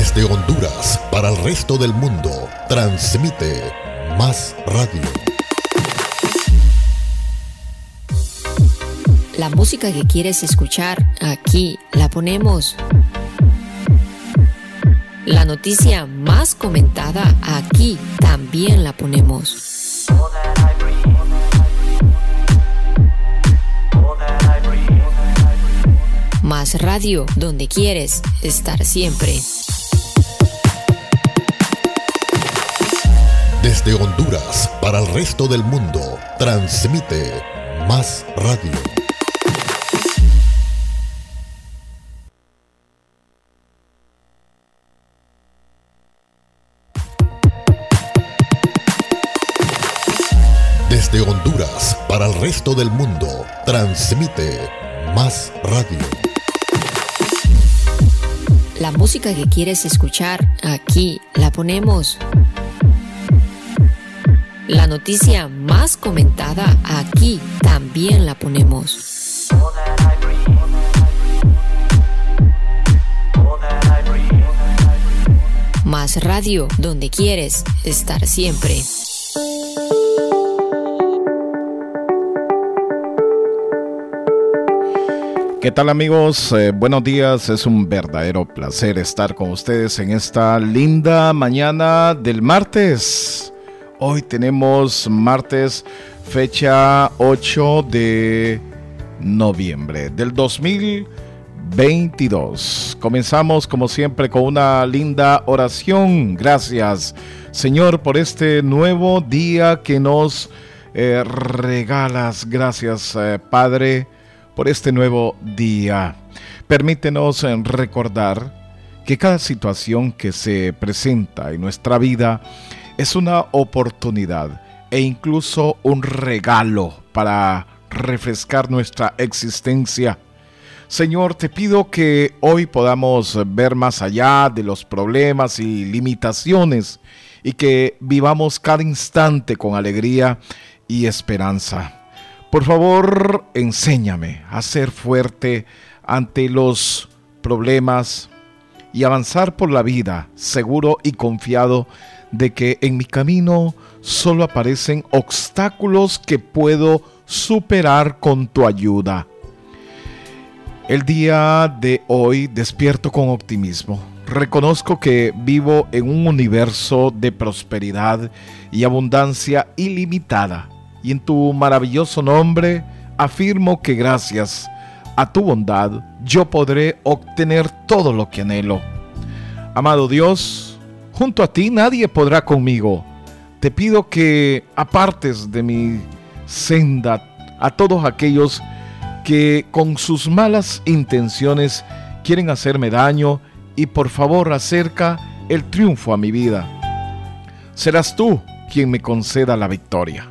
Desde Honduras para el resto del mundo, transmite Más Radio. La música que quieres escuchar, aquí la ponemos. La noticia más comentada, aquí también la ponemos. Más radio, donde quieres estar siempre. Desde Honduras para el resto del mundo, transmite Más Radio. Desde Honduras para el resto del mundo, transmite Más Radio. La música que quieres escuchar, aquí la ponemos. La noticia más comentada, aquí también la ponemos. Más radio, donde quieres estar siempre. ¿Qué tal amigos? Eh, buenos días, es un verdadero placer estar con ustedes en esta linda mañana del martes. Hoy tenemos martes fecha 8 de noviembre del 2022. Comenzamos como siempre con una linda oración. Gracias Señor por este nuevo día que nos eh, regalas. Gracias eh, Padre por este nuevo día. Permítenos eh, recordar que cada situación que se presenta en nuestra vida es una oportunidad e incluso un regalo para refrescar nuestra existencia. Señor, te pido que hoy podamos ver más allá de los problemas y limitaciones y que vivamos cada instante con alegría y esperanza. Por favor, enséñame a ser fuerte ante los problemas y avanzar por la vida seguro y confiado de que en mi camino solo aparecen obstáculos que puedo superar con tu ayuda. El día de hoy despierto con optimismo. Reconozco que vivo en un universo de prosperidad y abundancia ilimitada. Y en tu maravilloso nombre afirmo que gracias a tu bondad yo podré obtener todo lo que anhelo. Amado Dios, Junto a ti nadie podrá conmigo. Te pido que apartes de mi senda a todos aquellos que con sus malas intenciones quieren hacerme daño y por favor acerca el triunfo a mi vida. Serás tú quien me conceda la victoria.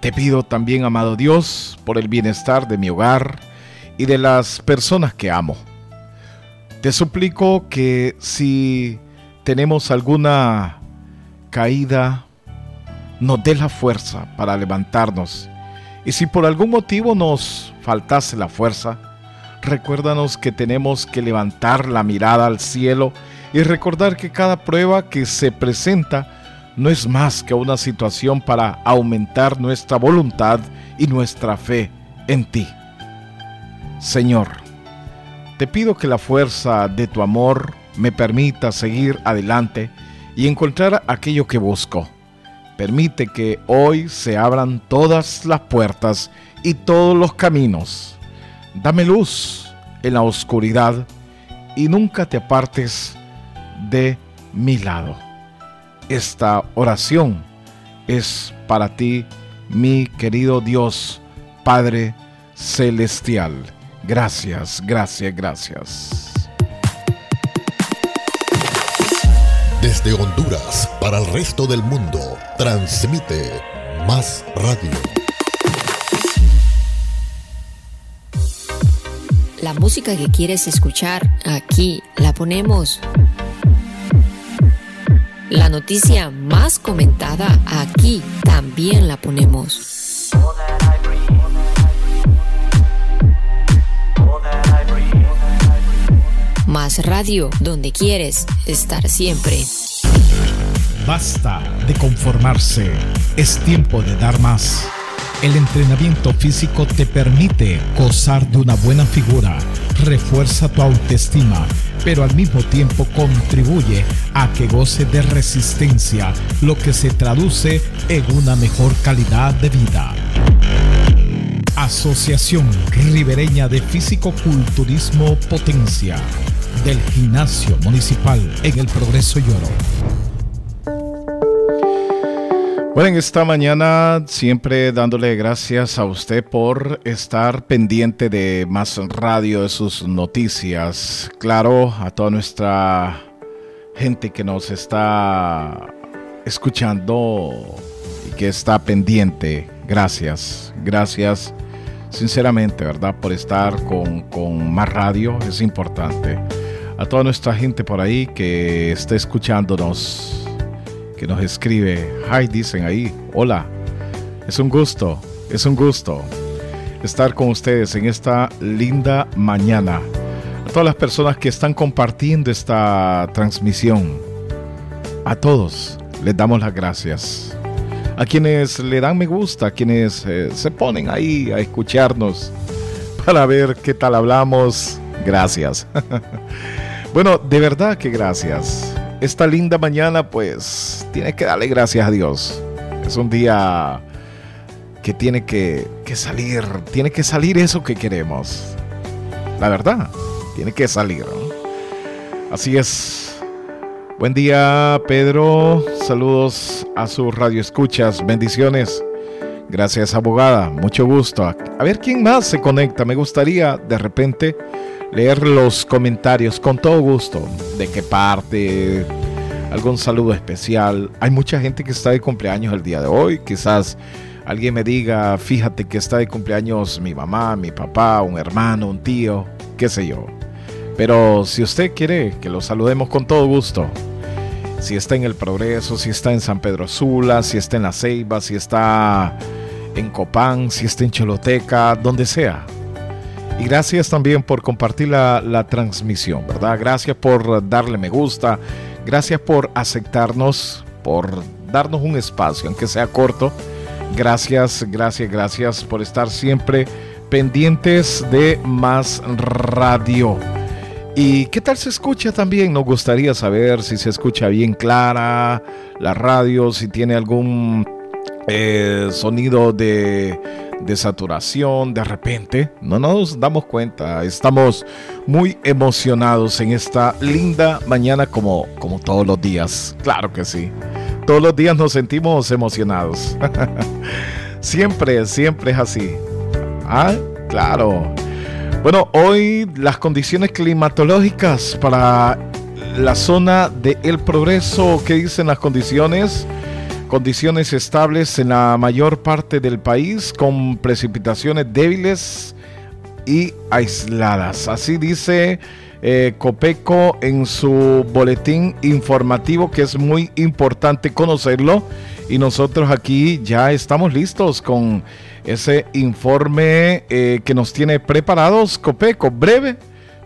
Te pido también, amado Dios, por el bienestar de mi hogar y de las personas que amo. Te suplico que si tenemos alguna caída, nos dé la fuerza para levantarnos. Y si por algún motivo nos faltase la fuerza, recuérdanos que tenemos que levantar la mirada al cielo y recordar que cada prueba que se presenta no es más que una situación para aumentar nuestra voluntad y nuestra fe en ti. Señor, te pido que la fuerza de tu amor me permita seguir adelante y encontrar aquello que busco. Permite que hoy se abran todas las puertas y todos los caminos. Dame luz en la oscuridad y nunca te apartes de mi lado. Esta oración es para ti, mi querido Dios, Padre Celestial. Gracias, gracias, gracias. Desde Honduras para el resto del mundo, transmite Más Radio. La música que quieres escuchar, aquí la ponemos. La noticia más comentada, aquí también la ponemos. Más Radio, donde quieres estar siempre. Basta de conformarse. Es tiempo de dar más. El entrenamiento físico te permite gozar de una buena figura, refuerza tu autoestima, pero al mismo tiempo contribuye a que goce de resistencia, lo que se traduce en una mejor calidad de vida. Asociación Ribereña de Físico-Culturismo Potencia del Gimnasio Municipal en el Progreso Lloro. Bueno, en esta mañana siempre dándole gracias a usted por estar pendiente de más radio, de sus noticias. Claro, a toda nuestra gente que nos está escuchando y que está pendiente. Gracias, gracias sinceramente, ¿verdad? Por estar con, con más radio, es importante. A toda nuestra gente por ahí que esté escuchándonos que nos escribe. Hi, dicen ahí. Hola. Es un gusto, es un gusto estar con ustedes en esta linda mañana. A todas las personas que están compartiendo esta transmisión. A todos les damos las gracias. A quienes le dan me gusta, a quienes eh, se ponen ahí a escucharnos para ver qué tal hablamos. Gracias. bueno, de verdad que gracias esta linda mañana, pues tiene que darle gracias a Dios. Es un día que tiene que, salir, tiene que salir eso que queremos. La verdad, tiene que salir. Así es. Buen día, Pedro. Saludos a sus radioescuchas. Bendiciones. Gracias, abogada. Mucho gusto. A ver quién más se conecta. Me gustaría de repente leer los comentarios con todo gusto. De qué parte, algún saludo especial. Hay mucha gente que está de cumpleaños el día de hoy. Quizás alguien me diga, fíjate que está de cumpleaños mi mamá, mi papá, un hermano, un tío, qué sé yo. Pero si usted quiere que lo saludemos con todo gusto, si está en el Progreso, si está en San Pedro Sula, si está en La Ceiba, si está en Copán, si está en Choloteca, donde sea, y gracias también por compartir la, transmisión, ¿verdad? Gracias por darle me gusta. Gracias por aceptarnos, por darnos un espacio, aunque sea corto. Gracias, gracias, gracias por estar siempre pendientes de más radio. ¿Y qué tal se escucha también? Nos gustaría saber si se escucha bien clara la radio, si tiene algún eh, sonido de de saturación, de repente, no nos damos cuenta, estamos muy emocionados en esta linda mañana como, como todos los días, claro que sí, todos los días nos sentimos emocionados, siempre, siempre es así, ah, claro. Bueno, hoy las condiciones climatológicas para la zona de El Progreso, ¿qué dicen las condiciones? Condiciones estables en la mayor parte del país con precipitaciones débiles y aisladas. Así dice eh, Copeco en su boletín informativo que es muy importante conocerlo y nosotros aquí ya estamos listos con ese informe eh, que nos tiene preparados Copeco, breve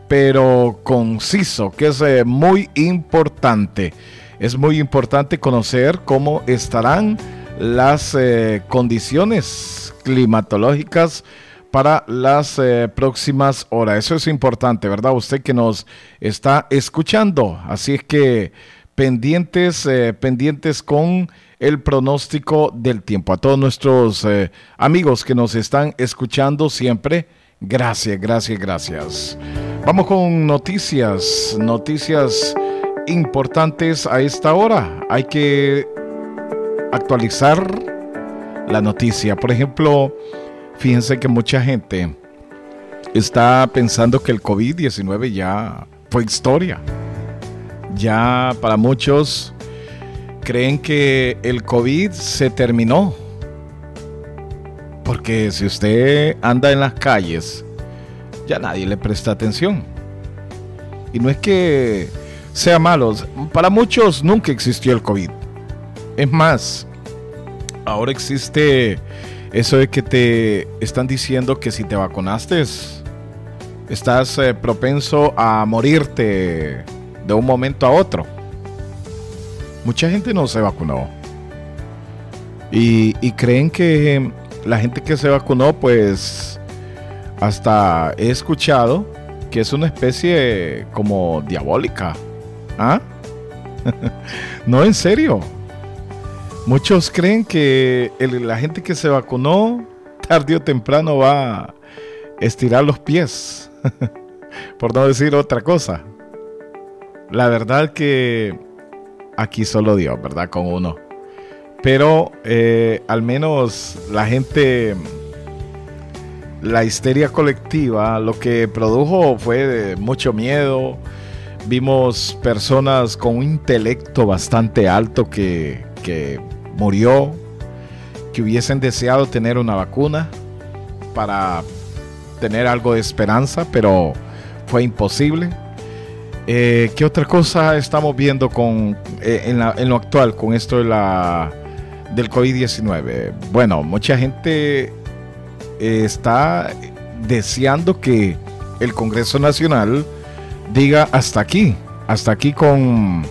pero conciso, que es eh, muy importante es muy importante conocer cómo estarán las eh, condiciones climatológicas para las eh, próximas horas. Eso es importante, ¿verdad? Usted que nos está escuchando. Así es que pendientes, eh, pendientes con el pronóstico del tiempo. A todos nuestros amigos que nos están escuchando siempre, gracias, gracias, gracias. Vamos con noticias, noticias importantes a esta hora. Hay que actualizar la noticia. Por ejemplo, fíjense que mucha gente está pensando que el COVID-19 ya fue historia. Ya para muchos creen que el COVID se terminó. Porque si usted anda en las calles, ya nadie le presta atención. Y no es que sea malos. Para muchos nunca existió el COVID. Es más, ahora existe eso de que te están diciendo que si te vacunaste estás eh, propenso a morirte de un momento a otro. Mucha gente no se vacunó. Y, y creen que la gente que se vacunó, pues hasta he escuchado que es una especie como diabólica. ¿Ah? no, en serio. Muchos creen que la gente que se vacunó tarde o temprano va a estirar los pies, por no decir otra cosa. La verdad que aquí solo Dios, ¿verdad? Con uno. Pero eh, al menos la gente, la histeria colectiva, lo que produjo fue mucho miedo. Vimos personas con un intelecto bastante alto que, que murió, que hubiesen deseado tener una vacuna para tener algo de esperanza, pero fue imposible. Eh, ¿Qué otra cosa estamos viendo con, eh, en, lo actual con esto de la, del COVID-19? Bueno, mucha gente eh, está deseando que el Congreso Nacional diga hasta aquí, hasta aquí con,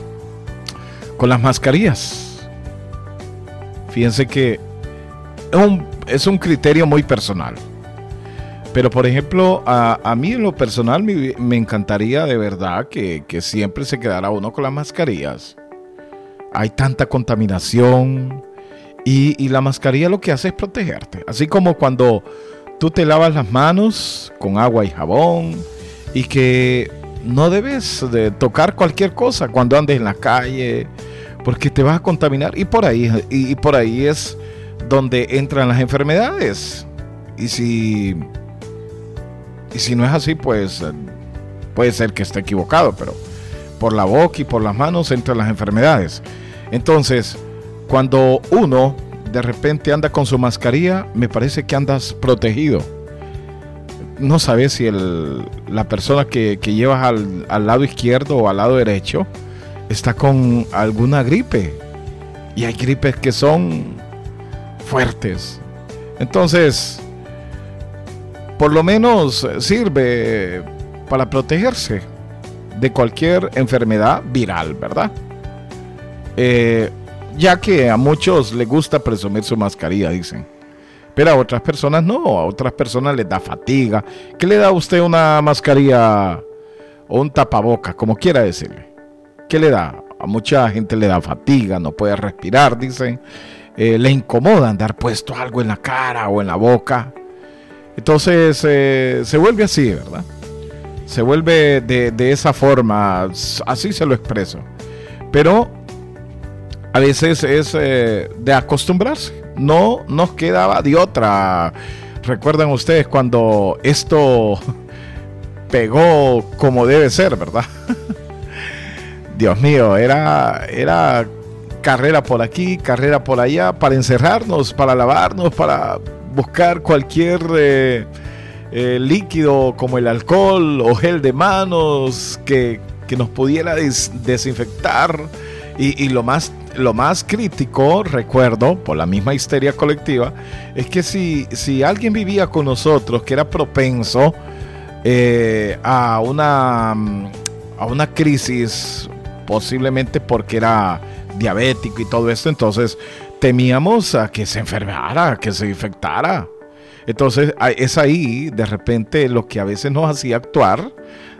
con las mascarillas. Fíjense que es un, es un criterio muy personal. Pero por ejemplo, a, mí en lo personal me, encantaría de verdad que, siempre se quedara uno con las mascarillas. Hay tanta contaminación y, y, la mascarilla lo que hace es protegerte. Así como cuando tú te lavas las manos con agua y jabón y que no debes de tocar cualquier cosa cuando andes en la calle porque te vas a contaminar. Y por ahí y, por ahí es donde entran las enfermedades. Y si y si no es así pues puede ser que esté equivocado pero por la boca y por las manos entran las enfermedades. Entonces cuando uno de repente anda con su mascarilla me parece que andas protegido no sabes si el, la persona que, que llevas al, al lado izquierdo o al lado derecho está con alguna gripe. Y hay gripes que son fuertes. Entonces, por lo menos sirve para protegerse de cualquier enfermedad viral, ¿verdad? Eh, ya que a muchos les gusta presumir su mascarilla, dicen. A otras personas no, a otras personas les da fatiga. ¿Qué le da a usted una mascarilla o un tapaboca, como quiera decirle? ¿Qué le da? A mucha gente le da fatiga, no puede respirar, dicen. Eh, le incomoda andar puesto algo en la cara o en la boca. Entonces eh, se vuelve así, ¿verdad? Se vuelve de, esa forma, así se lo expreso. Pero a veces es eh, de acostumbrarse. No nos quedaba de otra. Recuerdan ustedes cuando esto pegó como debe ser, ¿verdad? Dios mío, era, era carrera por aquí, carrera por allá, para encerrarnos, para lavarnos, para buscar cualquier eh, eh, líquido como el alcohol o gel de manos que, nos pudiera desinfectar. Y, lo, más, lo más crítico, recuerdo, por la misma histeria colectiva, es que si, si alguien vivía con nosotros que era propenso eh, a, una, a una crisis posiblemente porque era diabético y todo esto, entonces temíamos a que se enfermara, que se infectara. Entonces es ahí de repente lo que a veces nos hacía actuar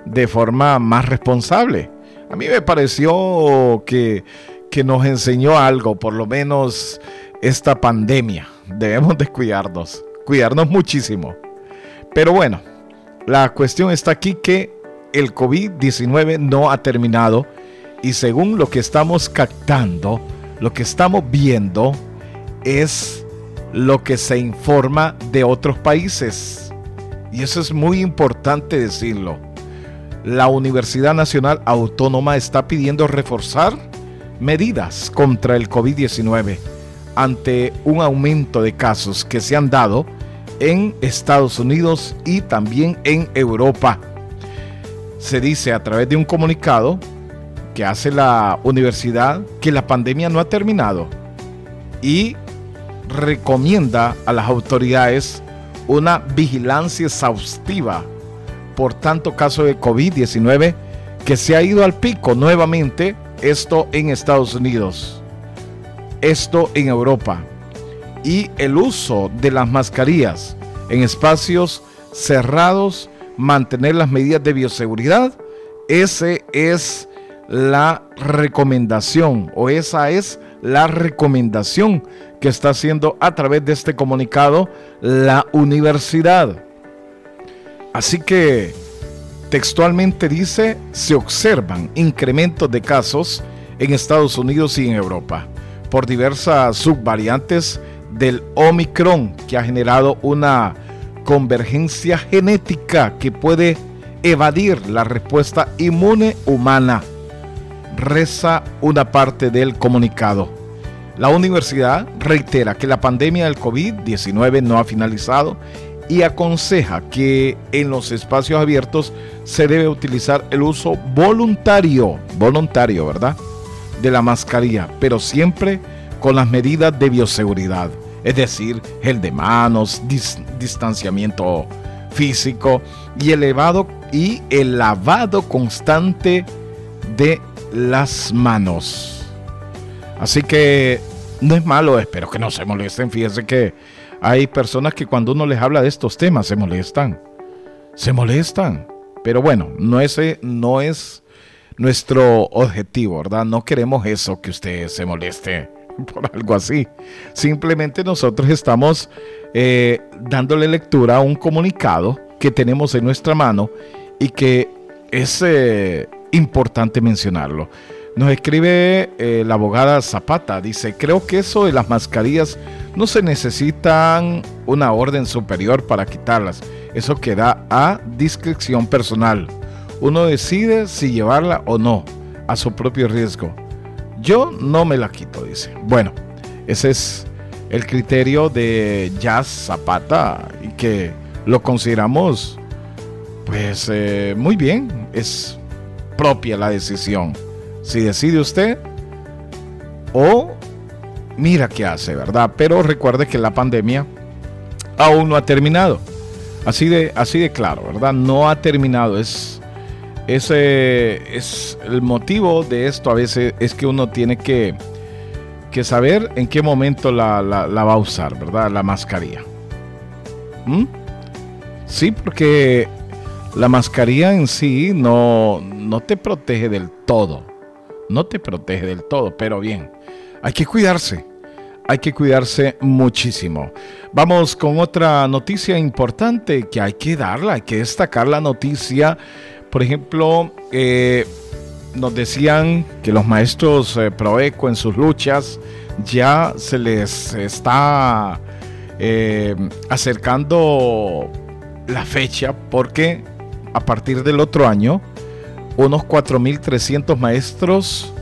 de forma más responsable. A mí me pareció que, que nos enseñó algo, por lo menos esta pandemia. Debemos de cuidarnos, cuidarnos muchísimo. Pero bueno, la cuestión está aquí que el COVID-19 no ha terminado y según lo que estamos captando, lo que estamos viendo es lo que se informa de otros países. Y eso es muy importante decirlo. La Universidad Nacional Autónoma está pidiendo reforzar medidas contra el COVID-19 ante un aumento de casos que se han dado en Estados Unidos y también en Europa. Se dice a través de un comunicado que hace la universidad que la pandemia no ha terminado y recomienda a las autoridades una vigilancia exhaustiva por tanto caso de COVID-19 que se ha ido al pico nuevamente, esto en Estados Unidos, esto en Europa, y el uso de las mascarillas en espacios cerrados, mantener las medidas de bioseguridad, ese es la recomendación o esa es la recomendación que está haciendo a través de este comunicado la universidad. Así que textualmente dice, se observan incrementos de casos en Estados Unidos y en Europa por diversas subvariantes del Omicron que ha generado una convergencia genética que puede evadir la respuesta inmune humana reza una parte del comunicado. La universidad reitera que la pandemia del COVID-19 no ha finalizado y aconseja que en los espacios abiertos se debe utilizar el uso voluntario, voluntario, ¿verdad? De la mascarilla, pero siempre con las medidas de bioseguridad, es decir, gel de manos, distanciamiento físico y elevado y el lavado constante de las manos. Así que no es malo, espero que no se molesten. Fíjense que hay personas que cuando uno les habla de estos temas se molestan. Se molestan. Pero bueno, no es, no es nuestro objetivo, ¿verdad? No queremos eso, que usted se moleste por algo así. Simplemente nosotros estamos eh, dándole lectura a un comunicado que tenemos en nuestra mano y que es eh, importante mencionarlo. Nos escribe eh, la abogada Zapata, dice, creo que eso de las mascarillas no se necesitan una orden superior para quitarlas, eso queda a discreción personal. Uno decide si llevarla o no, a su propio riesgo. Yo no me la quito, dice. Bueno, ese es el criterio de Jazz Zapata y que lo consideramos pues eh, muy bien, es propia la decisión. Si decide usted o mira qué hace, ¿verdad? Pero recuerde que la pandemia aún no ha terminado. Así de, así de claro, ¿verdad? No ha terminado. Es, ese es el motivo de esto a veces es que uno tiene que, que saber en qué momento la, va a usar, ¿verdad? La mascarilla. ¿Mm? Sí, porque la mascarilla en sí no, no te protege del todo. No te protege del todo, pero bien, hay que cuidarse. Hay que cuidarse muchísimo. Vamos con otra noticia importante que hay que darla, hay que destacar la noticia. Por ejemplo, eh, nos decían que los maestros eh, Proeco en sus luchas ya se les está eh, acercando la fecha porque a partir del otro año, unos 4.300 maestros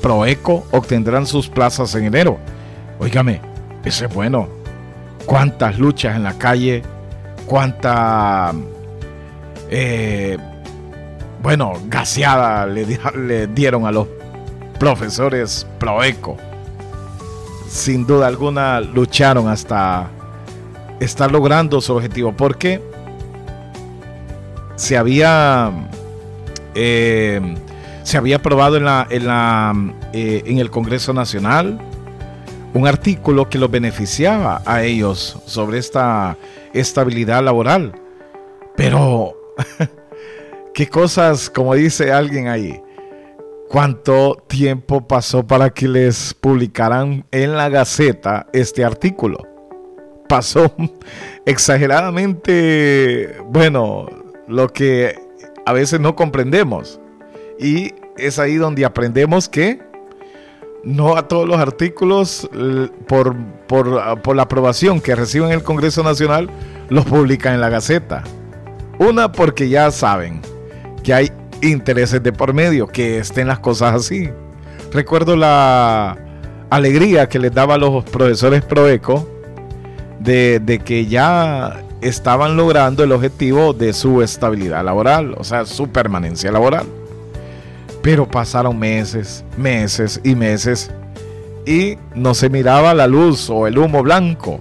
Proeco obtendrán sus plazas en enero. Óigame, eso es bueno. Cuántas luchas en la calle, cuánta, eh, bueno, gaseada le, le dieron a los profesores Proeco. Sin duda alguna lucharon hasta estar logrando su objetivo. ¿Por qué? se había eh, se había aprobado en la, en, la eh, en el Congreso Nacional un artículo que los beneficiaba a ellos sobre esta estabilidad laboral. Pero qué cosas, como dice alguien ahí, cuánto tiempo pasó para que les publicaran en la Gaceta este artículo. Pasó exageradamente, bueno, lo que a veces no comprendemos. Y es ahí donde aprendemos que no a todos los artículos por, por, la aprobación que reciben el Congreso Nacional los publican en la Gaceta. Una porque ya saben que hay intereses de por medio, que estén las cosas así. Recuerdo la alegría que les daba a los profesores Proeco de, de que ya estaban logrando el objetivo de su estabilidad laboral, o sea, su permanencia laboral. Pero pasaron meses, meses y meses y no se miraba la luz o el humo blanco.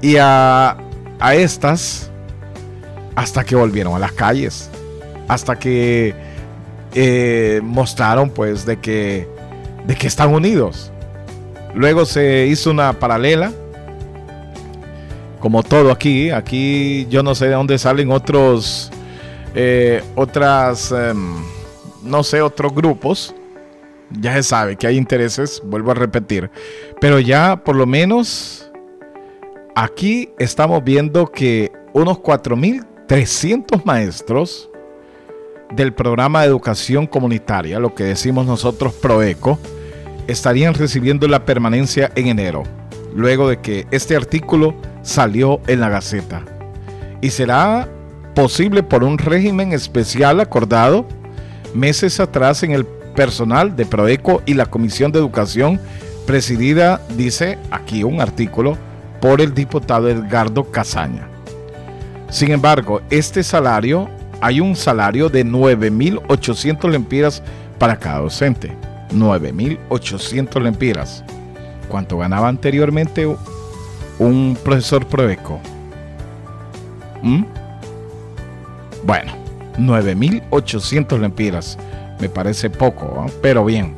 Y a, a estas, hasta que volvieron a las calles, hasta que eh, mostraron pues de que, de que están unidos. Luego se hizo una paralela, como todo aquí, aquí yo no sé de dónde salen otros, eh, otras, em, no sé, otros grupos. Ya se sabe que hay intereses, vuelvo a repetir, pero ya por lo menos aquí estamos viendo que unos 4.300 maestros del programa de educación comunitaria, lo que decimos nosotros PROECO, estarían recibiendo la permanencia en enero, luego de que este artículo salió en la Gaceta. Y será posible por un régimen especial acordado meses atrás en el personal de Proeco y la Comisión de Educación presidida, dice aquí un artículo, por el diputado Edgardo Casaña. Sin embargo, este salario hay un salario de 9.800 lempiras para cada docente. 9.800 lempiras. ¿Cuánto ganaba anteriormente un profesor Proeco? ¿Mm? Bueno, 9.800 lempiras. Me parece poco, pero bien.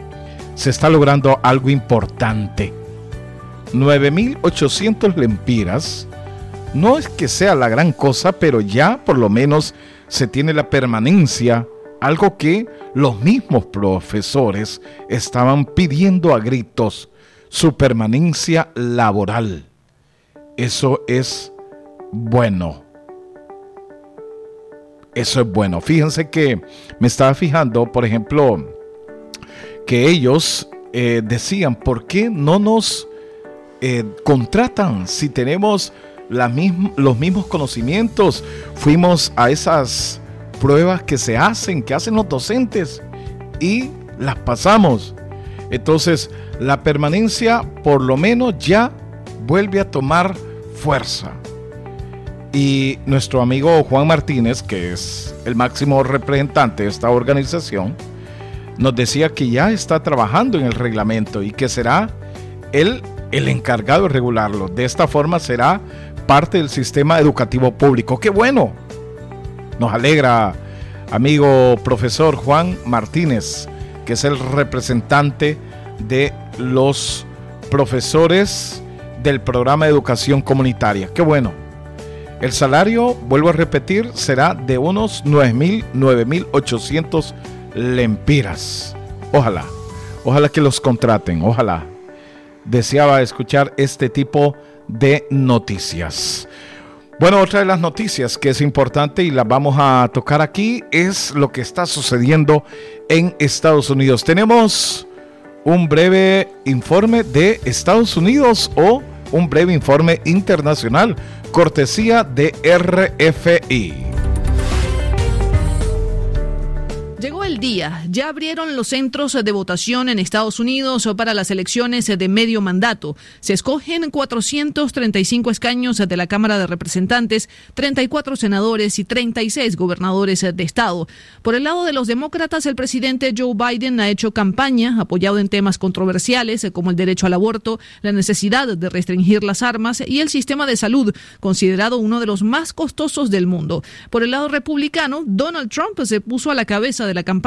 Se está logrando algo importante. 9.800 lempiras. No es que sea la gran cosa, pero ya por lo menos se tiene la permanencia, algo que los mismos profesores estaban pidiendo a gritos, su permanencia laboral. Eso es bueno. Eso es bueno. Fíjense que me estaba fijando, por ejemplo, que ellos eh, decían, ¿por qué no nos eh, contratan si tenemos los mismos conocimientos, fuimos a esas pruebas que se hacen, que hacen los docentes y las pasamos. Entonces, la permanencia por lo menos ya vuelve a tomar fuerza. Y nuestro amigo Juan Martínez, que es el máximo representante de esta organización, nos decía que ya está trabajando en el reglamento y que será él el encargado de regularlo. De esta forma será parte del sistema educativo público. ¡Qué bueno! Nos alegra, amigo profesor Juan Martínez, que es el representante de los profesores del programa de educación comunitaria. ¡Qué bueno! El salario, vuelvo a repetir, será de unos 9.000, 9.800 lempiras. Ojalá, ojalá que los contraten, ojalá. Deseaba escuchar este tipo de de noticias. Bueno, otra de las noticias que es importante y las vamos a tocar aquí es lo que está sucediendo en Estados Unidos. Tenemos un breve informe de Estados Unidos o un breve informe internacional, cortesía de RFI. El día. Ya abrieron los centros de votación en Estados Unidos para las elecciones de medio mandato. Se escogen 435 escaños de la Cámara de Representantes, 34 senadores y 36 gobernadores de Estado. Por el lado de los demócratas, el presidente Joe Biden ha hecho campaña apoyado en temas controversiales como el derecho al aborto, la necesidad de restringir las armas y el sistema de salud, considerado uno de los más costosos del mundo. Por el lado republicano, Donald Trump se puso a la cabeza de la campaña,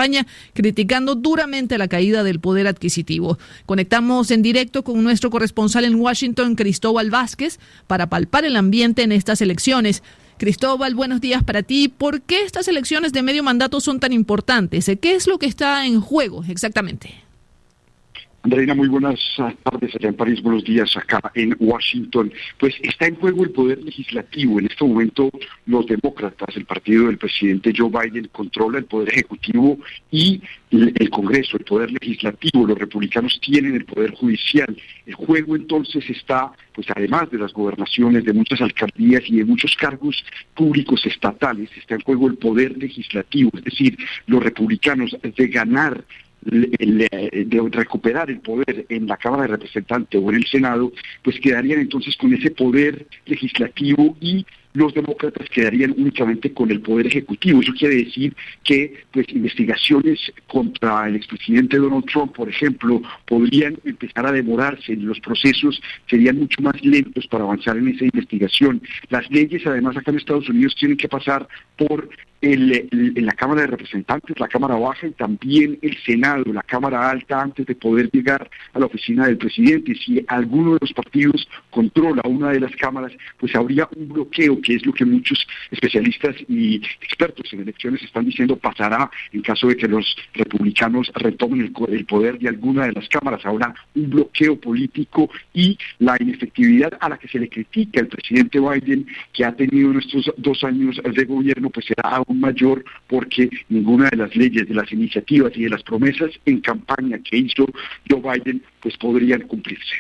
criticando duramente la caída del poder adquisitivo. Conectamos en directo con nuestro corresponsal en Washington, Cristóbal Vázquez, para palpar el ambiente en estas elecciones. Cristóbal, buenos días para ti. ¿Por qué estas elecciones de medio mandato son tan importantes? ¿Qué es lo que está en juego exactamente? Andreina, muy buenas tardes allá en París, buenos días acá en Washington. Pues está en juego el poder legislativo. En este momento los demócratas, el partido del presidente Joe Biden, controla el poder ejecutivo y el Congreso, el poder legislativo. Los republicanos tienen el poder judicial. El juego entonces está, pues además de las gobernaciones, de muchas alcaldías y de muchos cargos públicos estatales, está en juego el poder legislativo. Es decir, los republicanos de ganar de recuperar el poder en la Cámara de Representantes o en el Senado, pues quedarían entonces con ese poder legislativo y los demócratas quedarían únicamente con el poder ejecutivo. Eso quiere decir que pues investigaciones contra el expresidente Donald Trump, por ejemplo, podrían empezar a demorarse, los procesos serían mucho más lentos para avanzar en esa investigación. Las leyes, además, acá en Estados Unidos tienen que pasar por en la Cámara de Representantes, la Cámara Baja y también el Senado, la Cámara Alta, antes de poder llegar a la oficina del presidente. Si alguno de los partidos controla una de las cámaras, pues habría un bloqueo, que es lo que muchos especialistas y expertos en elecciones están diciendo pasará en caso de que los republicanos retomen el, poder de alguna de las cámaras. Habrá un bloqueo político y la inefectividad a la que se le critica al presidente Biden, que ha tenido en estos dos años de gobierno, pues será aún mayor porque ninguna de las leyes, de las iniciativas y de las promesas en campaña que hizo Joe Biden pues podrían cumplirse.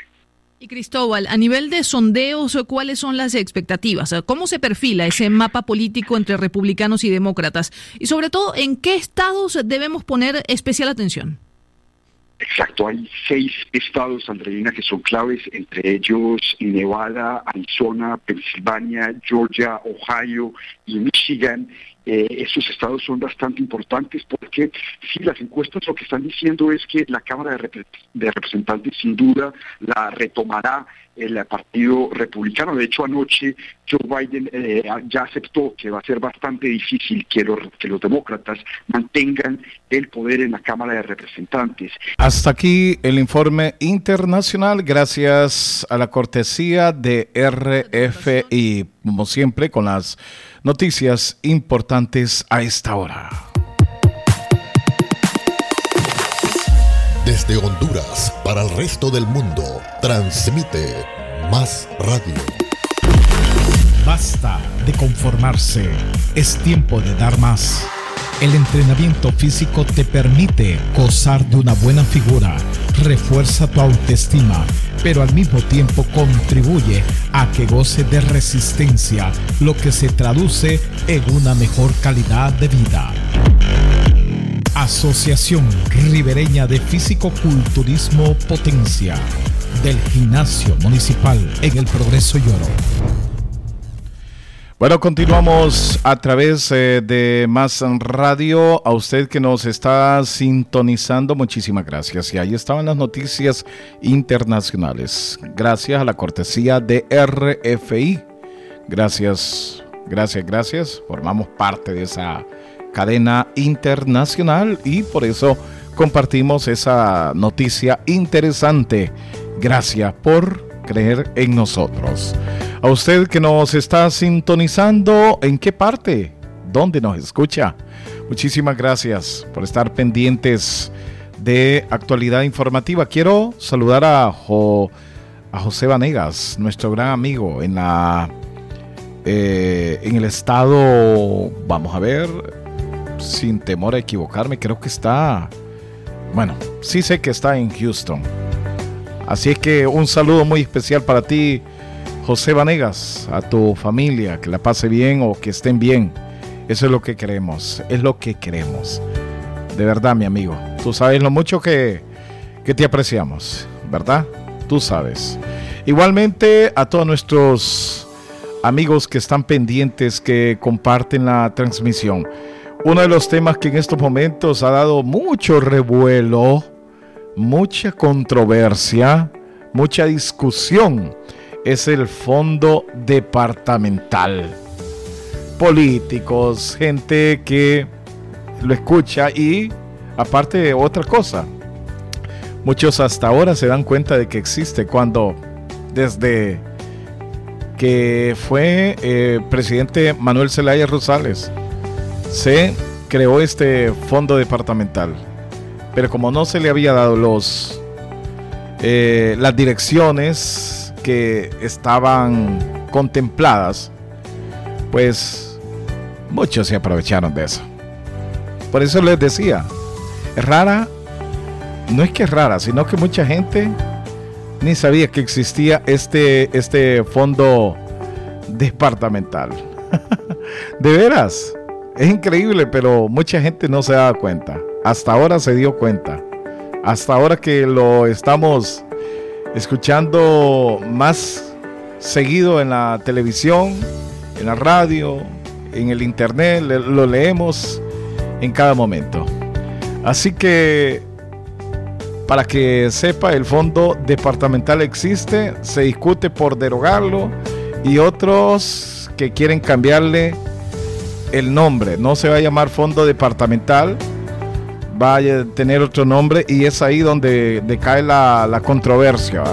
Y Cristóbal, a nivel de sondeos, ¿cuáles son las expectativas? ¿Cómo se perfila ese mapa político entre republicanos y demócratas? Y sobre todo, ¿en qué estados debemos poner especial atención? Exacto, hay seis estados, Andreina, que son claves, entre ellos Nevada, Arizona, Pensilvania, Georgia, Ohio y Michigan. Eh, esos estados son bastante importantes porque si las encuestas lo que están diciendo es que la Cámara de, Representantes sin duda la retomará el Partido Republicano. De hecho, anoche Joe Biden eh, ya aceptó que va a ser bastante difícil que los, que los demócratas mantengan el poder en la Cámara de Representantes. Hasta aquí el informe internacional, gracias a la cortesía de RFI, como siempre, con las Noticias importantes a esta hora. Desde Honduras para el resto del mundo, transmite Más Radio. Basta de conformarse, es tiempo de dar más. El entrenamiento físico te permite gozar de una buena figura, refuerza tu autoestima, pero al mismo tiempo contribuye a que goce de resistencia, lo que se traduce en una mejor calidad de vida. Asociación Ribereña de Físico-Culturismo Potencia del Gimnasio Municipal en el Progreso Lloro. Bueno, continuamos a través eh, de Más Radio. A usted que nos está sintonizando, muchísimas gracias. Y ahí estaban las noticias internacionales. Gracias a la cortesía de RFI. Gracias, gracias, gracias. Formamos parte de esa cadena internacional y por eso compartimos esa noticia interesante. Gracias por creer en nosotros. A usted que nos está sintonizando, ¿en qué parte? ¿Dónde nos escucha? Muchísimas gracias por estar pendientes de actualidad informativa. Quiero saludar a, a José Vanegas, nuestro gran amigo en la eh, en el estado, vamos a ver, sin temor a equivocarme, creo que está, bueno, sí sé que está en Houston. Así es que un saludo muy especial para ti, José Vanegas, a tu familia, que la pase bien o que estén bien. Eso es lo que queremos, es lo que queremos. De verdad, mi amigo. Tú sabes lo mucho que, que te apreciamos, ¿verdad? Tú sabes. Igualmente a todos nuestros amigos que están pendientes, que comparten la transmisión. Uno de los temas que en estos momentos ha dado mucho revuelo, mucha controversia, mucha discusión es el fondo departamental. Políticos, gente que lo escucha y aparte de otra cosa, muchos hasta ahora se dan cuenta de que existe cuando desde que fue eh, presidente Manuel Zelaya Rosales se creó este fondo departamental. Pero como no se le había dado los eh, las direcciones que estaban contempladas, pues muchos se aprovecharon de eso. Por eso les decía, es rara, no es que es rara, sino que mucha gente ni sabía que existía este, este fondo departamental. de veras, es increíble, pero mucha gente no se da cuenta. Hasta ahora se dio cuenta. Hasta ahora que lo estamos escuchando más seguido en la televisión, en la radio, en el internet, lo leemos en cada momento. Así que, para que sepa, el fondo departamental existe, se discute por derogarlo y otros que quieren cambiarle el nombre. No se va a llamar fondo departamental, va a tener otro nombre y es ahí donde decae la, controversia.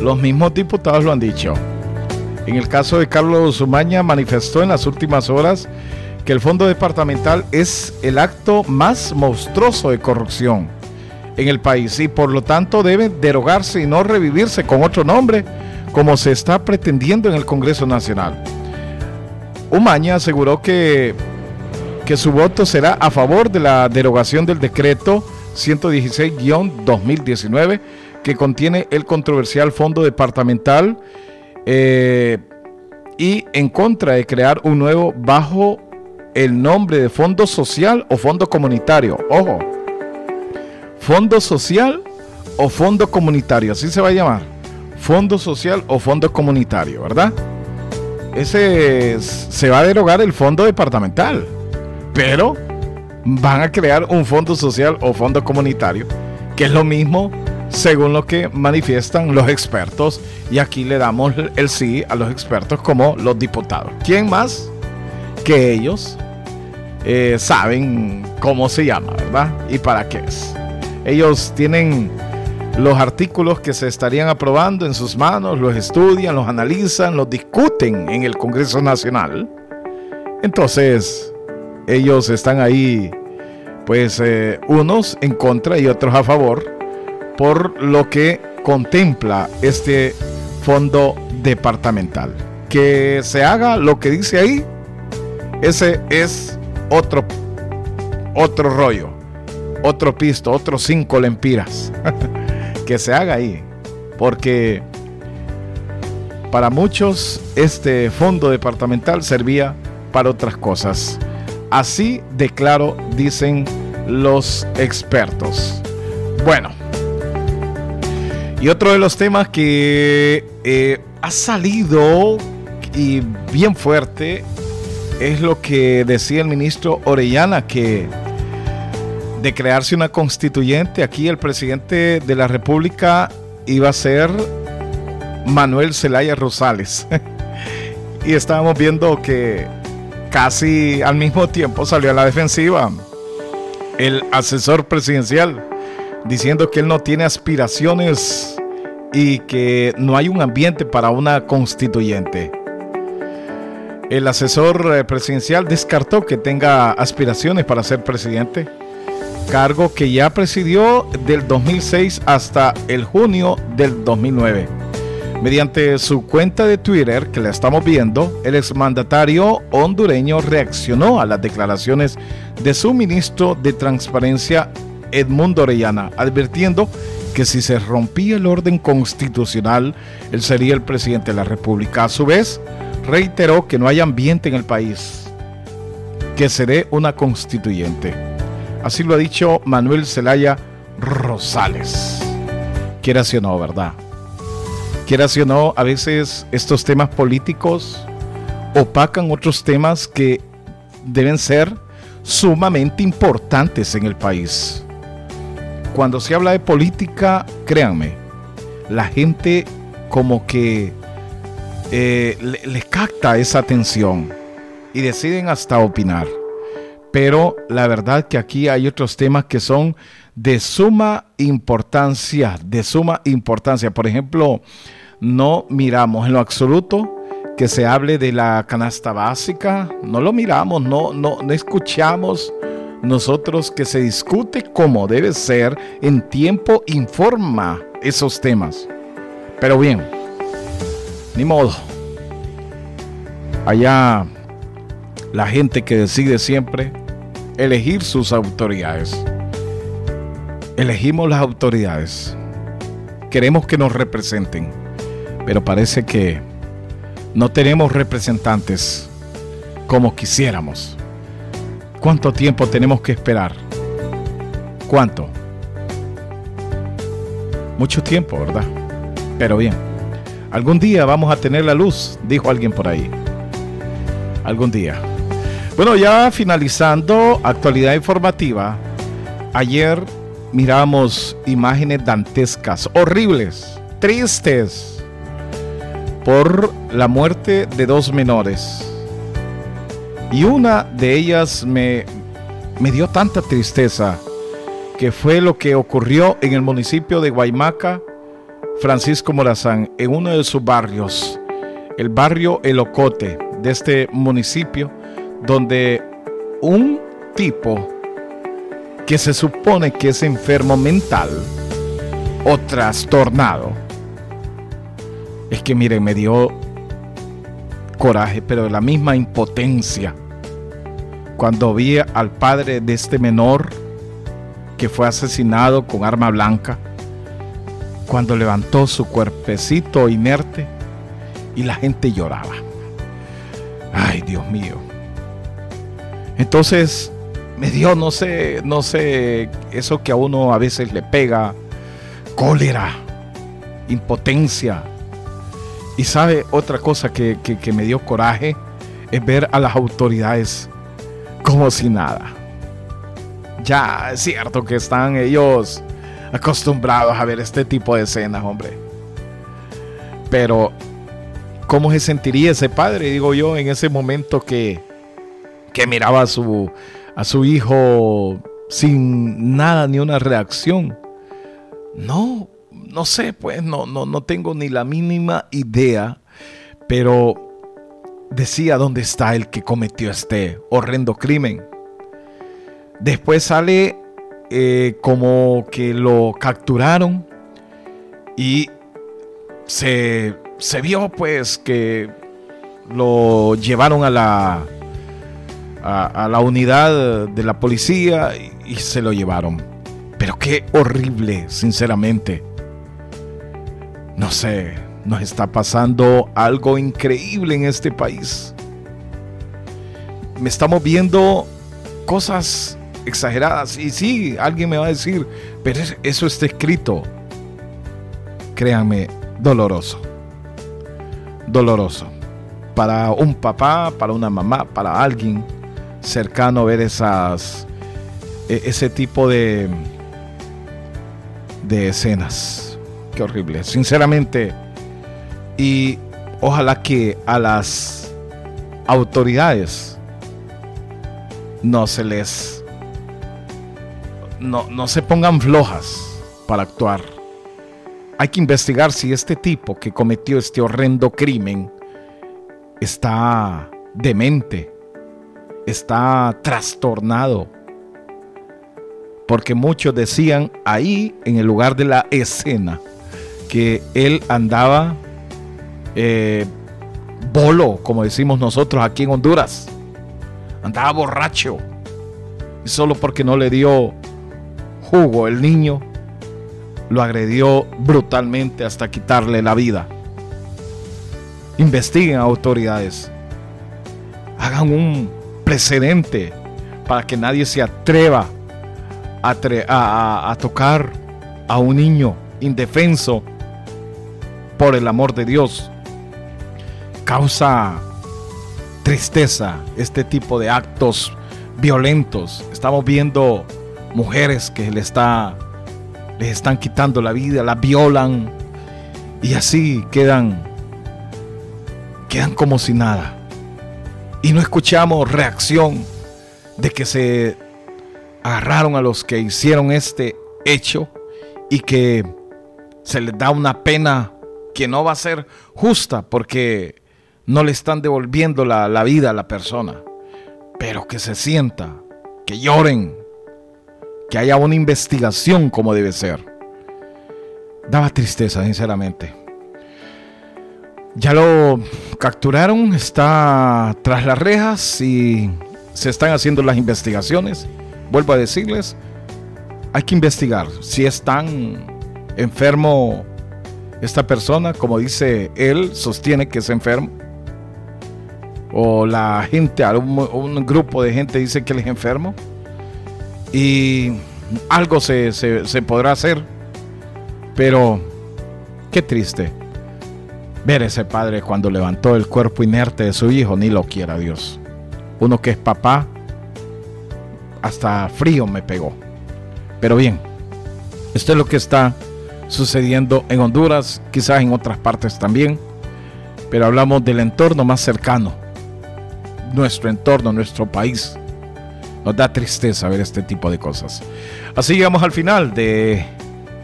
Los mismos diputados lo han dicho. En el caso de Carlos Zumaña manifestó en las últimas horas que el fondo departamental es el acto más monstruoso de corrupción en el país y por lo tanto debe derogarse y no revivirse con otro nombre como se está pretendiendo en el Congreso Nacional. Umaña aseguró que, que su voto será a favor de la derogación del decreto 116-2019 que contiene el controversial fondo departamental eh, y en contra de crear un nuevo bajo el nombre de fondo social o fondo comunitario. Ojo, fondo social o fondo comunitario, así se va a llamar. Fondo social o fondo comunitario, ¿verdad? Ese se va a derogar el fondo departamental, pero van a crear un fondo social o fondo comunitario, que es lo mismo según lo que manifiestan los expertos. Y aquí le damos el sí a los expertos como los diputados. ¿Quién más que ellos eh, saben cómo se llama, verdad? Y para qué es. Ellos tienen los artículos que se estarían aprobando en sus manos, los estudian, los analizan, los discuten en el Congreso Nacional. Entonces, ellos están ahí, pues eh, unos en contra y otros a favor por lo que contempla este fondo departamental. Que se haga lo que dice ahí, ese es otro, otro rollo, otro pisto, otros cinco lempiras. que se haga ahí, porque para muchos este fondo departamental servía para otras cosas. Así de claro dicen los expertos. Bueno, y otro de los temas que eh, ha salido y bien fuerte es lo que decía el ministro Orellana, que de crearse una constituyente, aquí el presidente de la República iba a ser Manuel Zelaya Rosales. y estábamos viendo que casi al mismo tiempo salió a la defensiva el asesor presidencial diciendo que él no tiene aspiraciones y que no hay un ambiente para una constituyente. El asesor eh, presidencial descartó que tenga aspiraciones para ser presidente, cargo que ya presidió del 2006 hasta el junio del 2009. Mediante su cuenta de Twitter, que la estamos viendo, el exmandatario hondureño reaccionó a las declaraciones de su ministro de Transparencia Edmundo Orellana, advirtiendo que si se rompía el orden constitucional, él sería el presidente de la República. A su vez, reiteró que no hay ambiente en el país, que seré una constituyente. Así lo ha dicho Manuel Zelaya Rosales. Quiera o no, ¿verdad? Quiera o no, a veces estos temas políticos opacan otros temas que deben ser sumamente importantes en el país cuando se habla de política, créanme, la gente como que eh, les capta esa atención y deciden hasta opinar. Pero la verdad que aquí hay otros temas que son de suma importancia, de suma importancia. Por ejemplo, no miramos en lo absoluto que se hable de la canasta básica, no lo miramos, no, no, no escuchamos nosotros que se discute como debe ser en tiempo informa esos temas. Pero bien, ni modo. Allá la gente que decide siempre elegir sus autoridades. Elegimos las autoridades. Queremos que nos representen. Pero parece que no tenemos representantes como quisiéramos. ¿Cuánto tiempo tenemos que esperar? ¿Cuánto? Mucho tiempo, ¿verdad? Pero bien, algún día vamos a tener la luz, dijo alguien por ahí. algún día. Bueno, ya finalizando actualidad informativa, ayer miramos imágenes dantescas, horribles, tristes, por la muerte de dos menores. Y una de ellas me, me dio tanta tristeza que fue lo que ocurrió en el municipio de Guaymaca, Francisco Morazán, en uno de sus barrios, el barrio El Ocote de este municipio, donde un tipo que se supone que es enfermo mental o trastornado, es que miren, me dio coraje, pero la misma impotencia cuando vi al padre de este menor que fue asesinado con arma blanca, cuando levantó su cuerpecito inerte y la gente lloraba. Ay, Dios mío. Entonces me dio, no sé, no sé, eso que a uno a veces le pega, cólera, impotencia. Y sabe otra cosa que, que me dio coraje, es ver a las autoridades como si nada ya es cierto que están ellos acostumbrados a ver este tipo de escenas, hombre. Pero, ¿cómo se sentiría ese padre, digo yo, en ese momento que, que miraba a su, a su hijo sin nada, ni una reacción? No, no sé, pues no, no, no tengo ni la mínima idea, pero decía dónde está el que cometió este horrendo crimen. Después sale eh, como que lo capturaron y se, vio pues que lo llevaron a la, a, la unidad de la policía y, y se lo llevaron. Pero qué horrible, sinceramente. No sé, nos está pasando algo increíble en este país. Me estamos viendo cosas exageradas. Y sí, alguien me va a decir, pero eso está escrito. Créanme, doloroso. Doloroso. Para un papá, para una mamá, para alguien cercano ver esas e, ese tipo de de escenas. Qué horrible. Sinceramente y ojalá que a las autoridades no se les no, se pongan flojas para actuar. Hay que investigar si este tipo que cometió este horrendo crimen está demente, está trastornado. Porque muchos decían ahí, en el lugar de la escena, que él andaba eh, bolo, como decimos nosotros aquí en Honduras. Andaba borracho. Y solo porque no le dio Hugo, el niño, lo agredió brutalmente hasta quitarle la vida. Investiguen autoridades. Hagan un precedente para que nadie se atreva a, tocar a un niño indefenso por el amor de Dios. Causa tristeza este tipo de actos violentos. Estamos viendo mujeres que le está, les están quitando la vida, la violan y así quedan, quedan como si nada. Y no escuchamos reacción de que se agarraron a los que hicieron este hecho y que se les da una pena que no va a ser justa porque no le están devolviendo la, la vida a la persona, pero que se sienta, que lloren, que haya una investigación como debe ser. Daba tristeza, sinceramente. Ya lo capturaron, está tras las rejas y se están haciendo las investigaciones. Vuelvo a decirles, hay que investigar si es tan enfermo esta persona, como dice él, sostiene que es enfermo. O la gente, un, grupo de gente dice que él es enfermo y algo se, podrá hacer. Pero qué triste. Ver ese padre cuando levantó el cuerpo inerte de su hijo, ni lo quiera Dios. Uno que es papá, hasta frío me pegó. Pero bien, esto es lo que está sucediendo en Honduras, quizás en otras partes también, pero hablamos del entorno más cercano, nuestro entorno, nuestro país. Nos da tristeza ver este tipo de cosas. Así llegamos al final de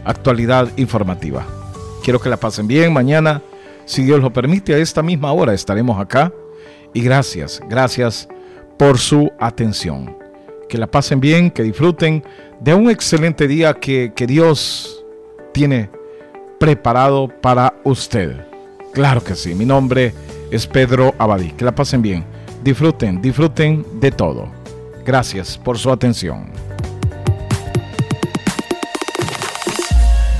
actualidad informativa. Quiero que la pasen bien. Mañana, si Dios lo permite, a esta misma hora estaremos acá. Y gracias, gracias por su atención. Que la pasen bien, que disfruten de un excelente día que, que Dios tiene preparado para usted. Claro que sí, mi nombre es Pedro Abadí. Que la pasen bien. Disfruten, disfruten de todo. Gracias por su atención.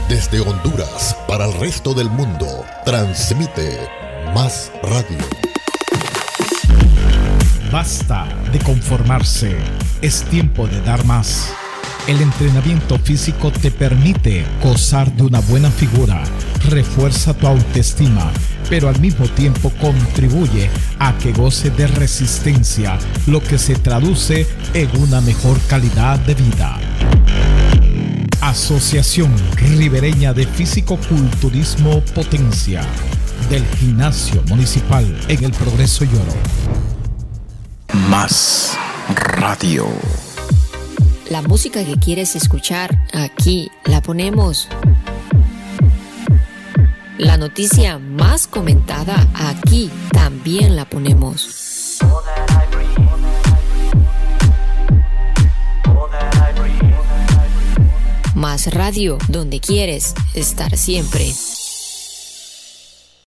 Desde Honduras para el resto del mundo, transmite Más Radio. Basta de conformarse, es tiempo de dar más. El entrenamiento físico te permite gozar de una buena figura, refuerza tu autoestima, pero al mismo tiempo contribuye a que goce de resistencia, lo que se traduce en una mejor calidad de vida. Asociación Ribereña de Físico-Culturismo Potencia del Gimnasio Municipal en el Progreso Lloro. Más radio. La música que quieres escuchar, aquí la ponemos. La noticia más comentada, aquí también la ponemos. Más radio, donde quieres estar siempre.